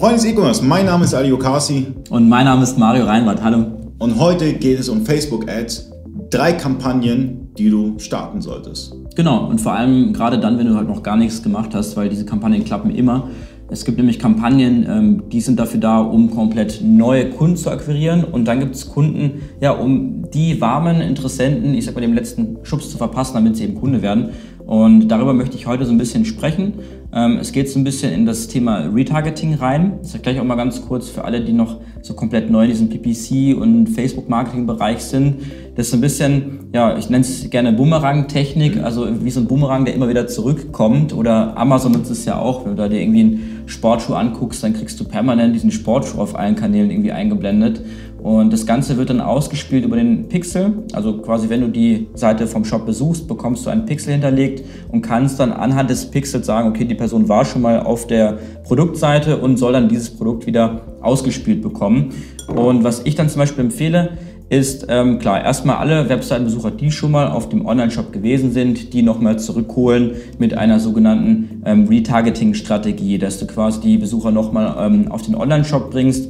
Freunde des E-Commerce, mein Name ist Ali Okasi. Und mein Name ist Mario Reinwart. Hallo. Und heute geht es um Facebook-Ads. Drei Kampagnen, die du starten solltest. Genau, und vor allem gerade dann, wenn du halt noch gar nichts gemacht hast, weil diese Kampagnen klappen immer. Es gibt nämlich Kampagnen, ähm, die sind dafür da, um komplett neue Kunden zu akquirieren. Und dann gibt es Kunden, ja, um die warmen Interessenten, ich sag mal, dem letzten Schubs zu verpassen, damit sie eben Kunde werden. Und darüber möchte ich heute so ein bisschen sprechen. Ähm, es geht so ein bisschen in das Thema Retargeting rein. Das ist gleich auch mal ganz kurz für alle, die noch so komplett neu in diesem PPC und Facebook-Marketing-Bereich sind. Das ist so ein bisschen, ja, ich nenne es gerne Boomerang-Technik, also wie so ein Boomerang, der immer wieder zurückkommt. Oder Amazon nutzt es ja auch, wenn du da dir irgendwie einen Sportschuh anguckst, dann kriegst du permanent diesen Sportschuh auf allen Kanälen irgendwie eingeblendet. Und das Ganze wird dann ausgespielt über den Pixel. Also quasi, wenn du die Seite vom Shop besuchst, bekommst du einen Pixel hinterlegt und kannst dann anhand des Pixels sagen, okay, die Person war schon mal auf der Produktseite und soll dann dieses Produkt wieder ausgespielt bekommen. Und was ich dann zum Beispiel empfehle, ist ähm, klar, erstmal alle Webseitenbesucher, die schon mal auf dem Online-Shop gewesen sind, die nochmal zurückholen mit einer sogenannten ähm, Retargeting-Strategie, dass du quasi die Besucher nochmal ähm, auf den Online-Shop bringst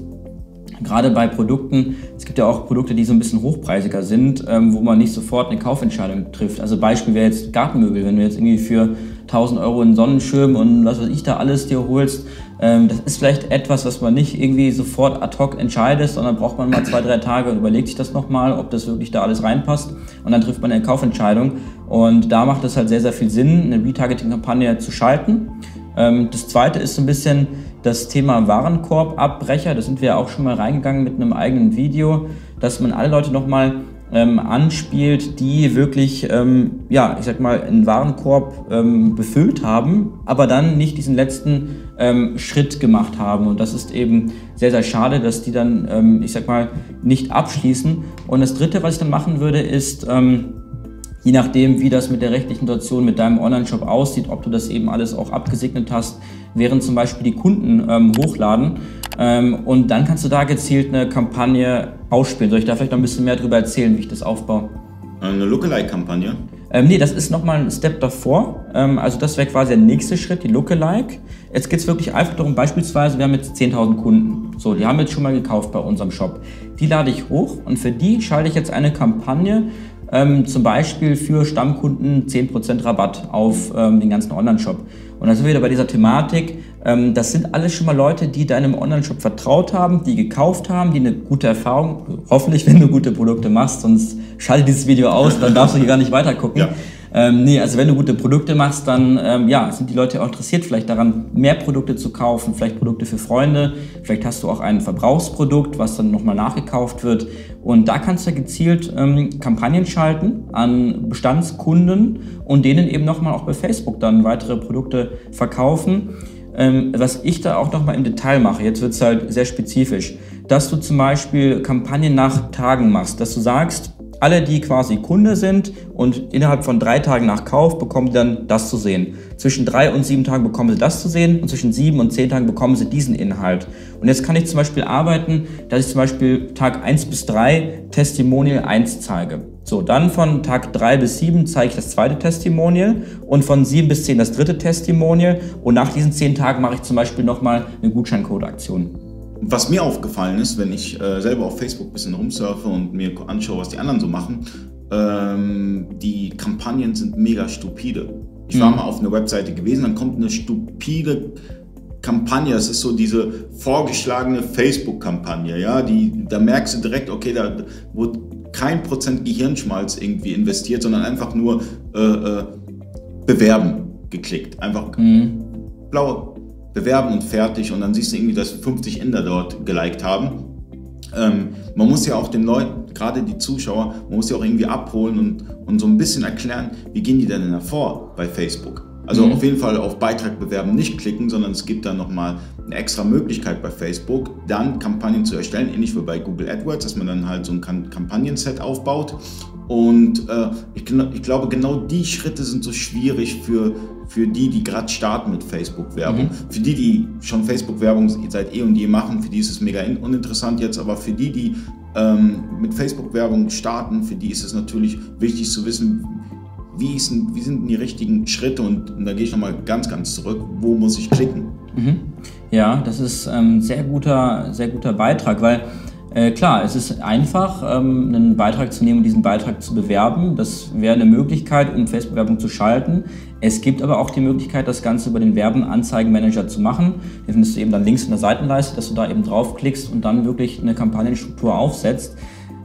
gerade bei Produkten, es gibt ja auch Produkte, die so ein bisschen hochpreisiger sind, ähm, wo man nicht sofort eine Kaufentscheidung trifft. Also Beispiel wäre jetzt Gartenmöbel, wenn du jetzt irgendwie für 1000 Euro einen Sonnenschirm und was weiß ich da alles dir holst, ähm, das ist vielleicht etwas, was man nicht irgendwie sofort ad hoc entscheidet, sondern braucht man mal zwei, drei Tage und überlegt sich das nochmal, ob das wirklich da alles reinpasst und dann trifft man eine Kaufentscheidung. Und da macht es halt sehr, sehr viel Sinn, eine Retargeting-Kampagne zu schalten. Ähm, das zweite ist so ein bisschen, das Thema Warenkorbabbrecher, da sind wir auch schon mal reingegangen mit einem eigenen Video, dass man alle Leute nochmal ähm, anspielt, die wirklich, ähm, ja, ich sag mal, einen Warenkorb ähm, befüllt haben, aber dann nicht diesen letzten ähm, Schritt gemacht haben. Und das ist eben sehr, sehr schade, dass die dann, ähm, ich sag mal, nicht abschließen. Und das Dritte, was ich dann machen würde, ist, ähm, je nachdem, wie das mit der rechtlichen Situation mit deinem Online-Shop aussieht, ob du das eben alles auch abgesegnet hast, während zum Beispiel die Kunden ähm, hochladen. Ähm, und dann kannst du da gezielt eine Kampagne ausspielen. Soll ich da vielleicht noch ein bisschen mehr darüber erzählen, wie ich das aufbaue? Eine Lookalike-Kampagne? Ähm, nee, das ist nochmal ein Step davor. Ähm, also das wäre quasi der nächste Schritt, die Lookalike. Jetzt geht es wirklich einfach darum, beispielsweise, wir haben jetzt 10.000 Kunden. So, die haben jetzt schon mal gekauft bei unserem Shop. Die lade ich hoch und für die schalte ich jetzt eine Kampagne, ähm, zum Beispiel für Stammkunden 10% Rabatt auf ähm, den ganzen Online-Shop. Und da sind wir wieder bei dieser Thematik. Ähm, das sind alles schon mal Leute, die deinem Online-Shop vertraut haben, die gekauft haben, die eine gute Erfahrung, hoffentlich, wenn du gute Produkte machst, sonst schalte dieses Video aus, dann darfst du hier gar nicht weiter gucken. Ja. Ähm, nee, also wenn du gute Produkte machst, dann ähm, ja, sind die Leute auch interessiert vielleicht daran, mehr Produkte zu kaufen, vielleicht Produkte für Freunde, vielleicht hast du auch ein Verbrauchsprodukt, was dann nochmal nachgekauft wird. Und da kannst du gezielt ähm, Kampagnen schalten an Bestandskunden und denen eben nochmal auch bei Facebook dann weitere Produkte verkaufen. Ähm, was ich da auch nochmal im Detail mache, jetzt wird es halt sehr spezifisch, dass du zum Beispiel Kampagnen nach Tagen machst, dass du sagst, alle, die quasi Kunde sind und innerhalb von drei Tagen nach Kauf bekommen sie dann das zu sehen. Zwischen drei und sieben Tagen bekommen sie das zu sehen und zwischen sieben und zehn Tagen bekommen sie diesen Inhalt. Und jetzt kann ich zum Beispiel arbeiten, dass ich zum Beispiel Tag eins bis drei Testimonial 1 zeige. So, dann von Tag drei bis sieben zeige ich das zweite Testimonial und von sieben bis zehn das dritte Testimonial und nach diesen zehn Tagen mache ich zum Beispiel nochmal eine Gutscheincode-Aktion. Was mir aufgefallen ist, wenn ich äh, selber auf Facebook ein bisschen rumsurfe und mir anschaue, was die anderen so machen, ähm, die Kampagnen sind mega stupide. Ich mhm. war mal auf einer Webseite gewesen, dann kommt eine stupide Kampagne, das ist so diese vorgeschlagene Facebook-Kampagne, ja, die, da merkst du direkt, okay, da wurde kein Prozent Gehirnschmalz irgendwie investiert, sondern einfach nur äh, äh, bewerben geklickt. Einfach mhm. blaue bewerben und fertig und dann siehst du irgendwie, dass 50 Inder dort geliked haben. Ähm, man muss ja auch den Leuten, gerade die Zuschauer, man muss ja auch irgendwie abholen und, und so ein bisschen erklären, wie gehen die denn hervor bei Facebook. Also mhm. auf jeden Fall auf Beitrag bewerben nicht klicken, sondern es gibt dann nochmal eine extra Möglichkeit bei Facebook, dann Kampagnen zu erstellen, ähnlich wie bei Google AdWords, dass man dann halt so ein Kampagnenset aufbaut. Und äh, ich, ich glaube, genau die Schritte sind so schwierig für, für die, die gerade starten mit Facebook-Werbung. Mhm. Für die, die schon Facebook-Werbung seit eh und je machen, für die ist es mega uninteressant jetzt, aber für die, die ähm, mit Facebook-Werbung starten, für die ist es natürlich wichtig zu wissen, wie, ist, wie sind die richtigen Schritte und, und da gehe ich nochmal ganz, ganz zurück, wo muss ich klicken? Mhm. Ja, das ist ein ähm, sehr guter, sehr guter Beitrag, weil äh, klar, es ist einfach, ähm, einen Beitrag zu nehmen und diesen Beitrag zu bewerben. Das wäre eine Möglichkeit, um Facebook-Werbung zu schalten. Es gibt aber auch die Möglichkeit, das Ganze über den Werbenanzeigenmanager zu machen. Den findest du eben dann links in der Seitenleiste, dass du da eben draufklickst und dann wirklich eine Kampagnenstruktur aufsetzt.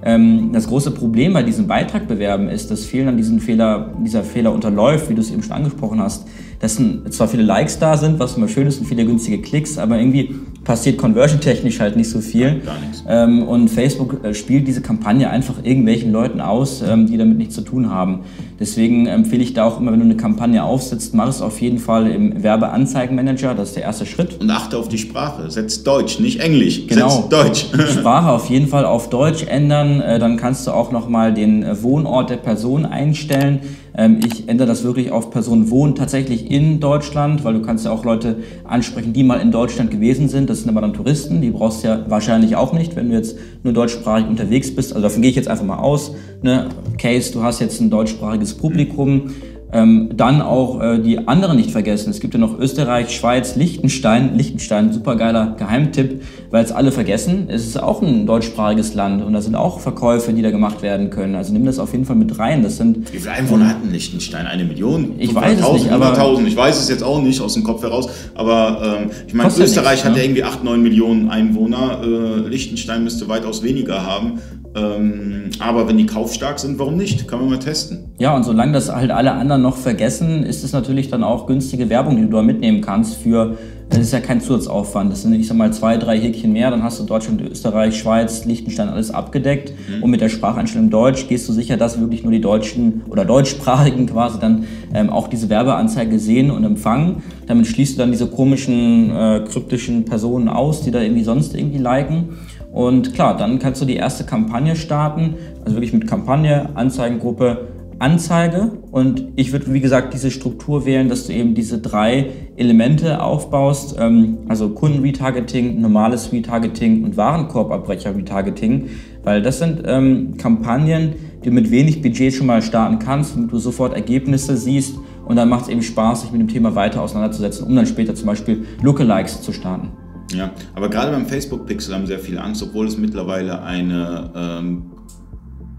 Ähm, das große Problem bei diesem Beitrag bewerben ist, dass vielen an diesen Fehler, dieser Fehler unterläuft, wie du es eben schon angesprochen hast dass zwar viele Likes da sind, was immer schön ist und viele günstige Klicks, aber irgendwie passiert conversion-technisch halt nicht so viel. Gar nichts. Ähm, und Facebook äh, spielt diese Kampagne einfach irgendwelchen Leuten aus, ähm, die damit nichts zu tun haben. Deswegen empfehle ich da auch immer, wenn du eine Kampagne aufsetzt, mach es auf jeden Fall im Werbeanzeigenmanager, das ist der erste Schritt. Und achte auf die Sprache, setz Deutsch, nicht Englisch, genau. setz Deutsch. Sprache auf jeden Fall auf Deutsch ändern, äh, dann kannst du auch nochmal den äh, Wohnort der Person einstellen. Ähm, ich ändere das wirklich auf Person wohnt tatsächlich in Deutschland, weil du kannst ja auch Leute ansprechen, die mal in Deutschland gewesen sind. Das sind aber dann Touristen, die brauchst du ja wahrscheinlich auch nicht, wenn du jetzt nur deutschsprachig unterwegs bist. Also davon gehe ich jetzt einfach mal aus. Ne? Case, du hast jetzt ein deutschsprachiges Publikum. Ähm, dann auch äh, die anderen nicht vergessen. Es gibt ja noch Österreich, Schweiz, Liechtenstein. Liechtenstein, supergeiler Geheimtipp, weil es alle vergessen. Es ist auch ein deutschsprachiges Land und da sind auch Verkäufe, die da gemacht werden können. Also nimm das auf jeden Fall mit rein. Das sind, Wie viele Einwohner hat Liechtenstein? Eine Million? Ich weiß es nicht, aber... 100.000. Ich weiß es jetzt auch nicht aus dem Kopf heraus. Aber ähm, ich meine, Österreich nichts, hat ja ne? irgendwie 8, 9 Millionen Einwohner. Äh, Liechtenstein müsste weitaus weniger haben. Ähm, aber wenn die kaufstark sind, warum nicht? Kann man mal testen. Ja, und solange das halt alle anderen noch vergessen, ist es natürlich dann auch günstige Werbung, die du da mitnehmen kannst für, das ist ja kein Zusatzaufwand. Das sind, ich sag mal, zwei, drei Häkchen mehr, dann hast du Deutschland, Österreich, Schweiz, Liechtenstein alles abgedeckt. Mhm. Und mit der Spracheinstellung Deutsch gehst du sicher, dass wirklich nur die Deutschen oder Deutschsprachigen quasi dann ähm, auch diese Werbeanzeige sehen und empfangen. Damit schließt du dann diese komischen, äh, kryptischen Personen aus, die da irgendwie sonst irgendwie liken. Und klar, dann kannst du die erste Kampagne starten, also wirklich mit Kampagne, Anzeigengruppe, Anzeige. Und ich würde, wie gesagt, diese Struktur wählen, dass du eben diese drei Elemente aufbaust, ähm, also Kunden-Retargeting, normales Retargeting und Warenkorbabbrecher-Retargeting, weil das sind ähm, Kampagnen, die du mit wenig Budget schon mal starten kannst, damit du sofort Ergebnisse siehst und dann macht es eben Spaß, sich mit dem Thema weiter auseinanderzusetzen, um dann später zum Beispiel Lookalikes zu starten. Ja, aber gerade beim Facebook Pixel haben sehr viele Angst, obwohl es mittlerweile eine ähm,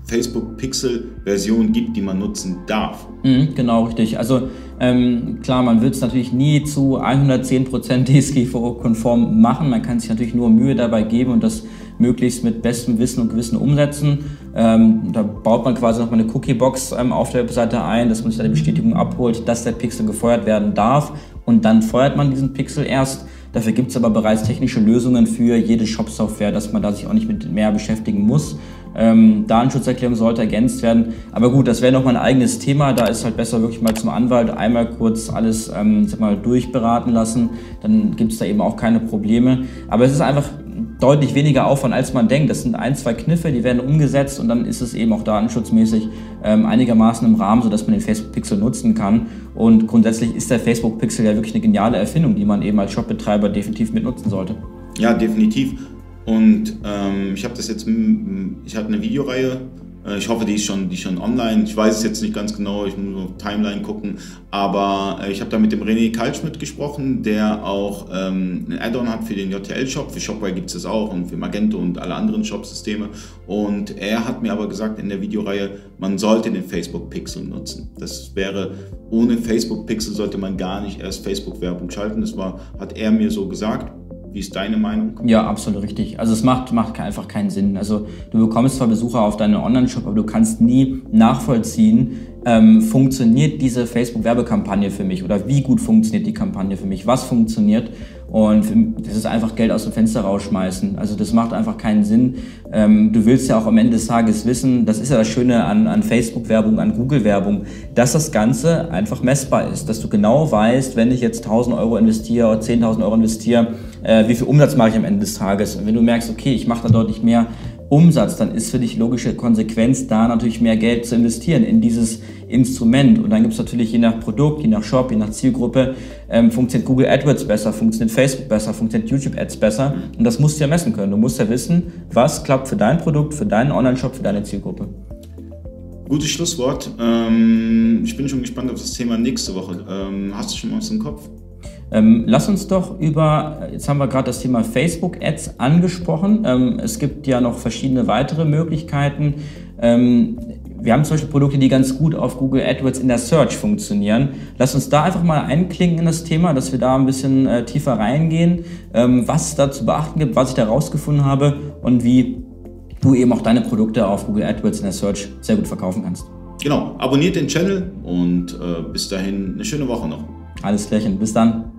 Facebook Pixel Version gibt, die man nutzen darf. Mhm, genau, richtig. Also ähm, klar, man wird es natürlich nie zu 110% DSGVO-konform machen. Man kann sich natürlich nur Mühe dabei geben und das möglichst mit bestem Wissen und Gewissen umsetzen. Ähm, da baut man quasi nochmal eine Cookie-Box ähm, auf der Webseite ein, dass man sich da die Bestätigung abholt, dass der Pixel gefeuert werden darf und dann feuert man diesen Pixel erst. Dafür gibt es aber bereits technische Lösungen für jede Shop-Software, dass man da sich auch nicht mit mehr beschäftigen muss. Ähm, Datenschutzerklärung sollte ergänzt werden. Aber gut, das wäre nochmal ein eigenes Thema. Da ist halt besser wirklich mal zum Anwalt einmal kurz alles ähm, sag mal, durchberaten lassen. Dann gibt es da eben auch keine Probleme. Aber es ist einfach deutlich weniger Aufwand, als man denkt. Das sind ein, zwei Kniffe, die werden umgesetzt und dann ist es eben auch datenschutzmäßig ähm, einigermaßen im Rahmen, sodass man den Facebook Pixel nutzen kann. Und grundsätzlich ist der Facebook Pixel ja wirklich eine geniale Erfindung, die man eben als Shopbetreiber definitiv mitnutzen sollte. Ja, definitiv. Und ähm, ich habe das jetzt, ich hatte eine Videoreihe äh, ich hoffe, die ist, schon, die ist schon online. Ich weiß es jetzt nicht ganz genau, ich muss auf Timeline gucken. Aber äh, ich habe da mit dem René Kaltschmidt gesprochen, der auch ähm, ein Add-on hat für den JTL-Shop. Für Shopware gibt es das auch und für Magento und alle anderen Shop-Systeme. Und er hat mir aber gesagt in der Videoreihe, man sollte den Facebook Pixel nutzen. Das wäre, ohne Facebook Pixel sollte man gar nicht erst Facebook-Werbung schalten. Das war, hat er mir so gesagt. Wie ist deine Meinung? Ja, absolut richtig. Also es macht, macht einfach keinen Sinn. Also du bekommst zwar Besucher auf deinen Online-Shop, aber du kannst nie nachvollziehen, ähm, funktioniert diese Facebook-Werbekampagne für mich oder wie gut funktioniert die Kampagne für mich, was funktioniert. Und das ist einfach Geld aus dem Fenster rausschmeißen. Also das macht einfach keinen Sinn. Ähm, du willst ja auch am Ende des Tages wissen, das ist ja das Schöne an, an Facebook-Werbung, an Google-Werbung, dass das Ganze einfach messbar ist. Dass du genau weißt, wenn ich jetzt 1000 Euro investiere oder 10.000 Euro investiere, äh, wie viel Umsatz mache ich am Ende des Tages. Und wenn du merkst, okay, ich mache da deutlich mehr Umsatz, dann ist für dich logische Konsequenz, da natürlich mehr Geld zu investieren in dieses Instrument. Und dann gibt es natürlich je nach Produkt, je nach Shop, je nach Zielgruppe, ähm, funktioniert Google AdWords besser, funktioniert Facebook besser, funktioniert YouTube Ads besser. Und das musst du ja messen können. Du musst ja wissen, was klappt für dein Produkt, für deinen Online-Shop, für deine Zielgruppe. Gutes Schlusswort. Ähm, ich bin schon gespannt auf das Thema nächste Woche. Ähm, hast du schon mal was im Kopf? Ähm, lass uns doch über, jetzt haben wir gerade das Thema Facebook-Ads angesprochen. Ähm, es gibt ja noch verschiedene weitere Möglichkeiten. Ähm, wir haben zum Beispiel Produkte, die ganz gut auf Google AdWords in der Search funktionieren. Lass uns da einfach mal einklinken in das Thema, dass wir da ein bisschen äh, tiefer reingehen, ähm, was es da zu beachten gibt, was ich da rausgefunden habe und wie du eben auch deine Produkte auf Google AdWords in der Search sehr gut verkaufen kannst. Genau, abonniert den Channel und äh, bis dahin eine schöne Woche noch. Alles klärchen, bis dann.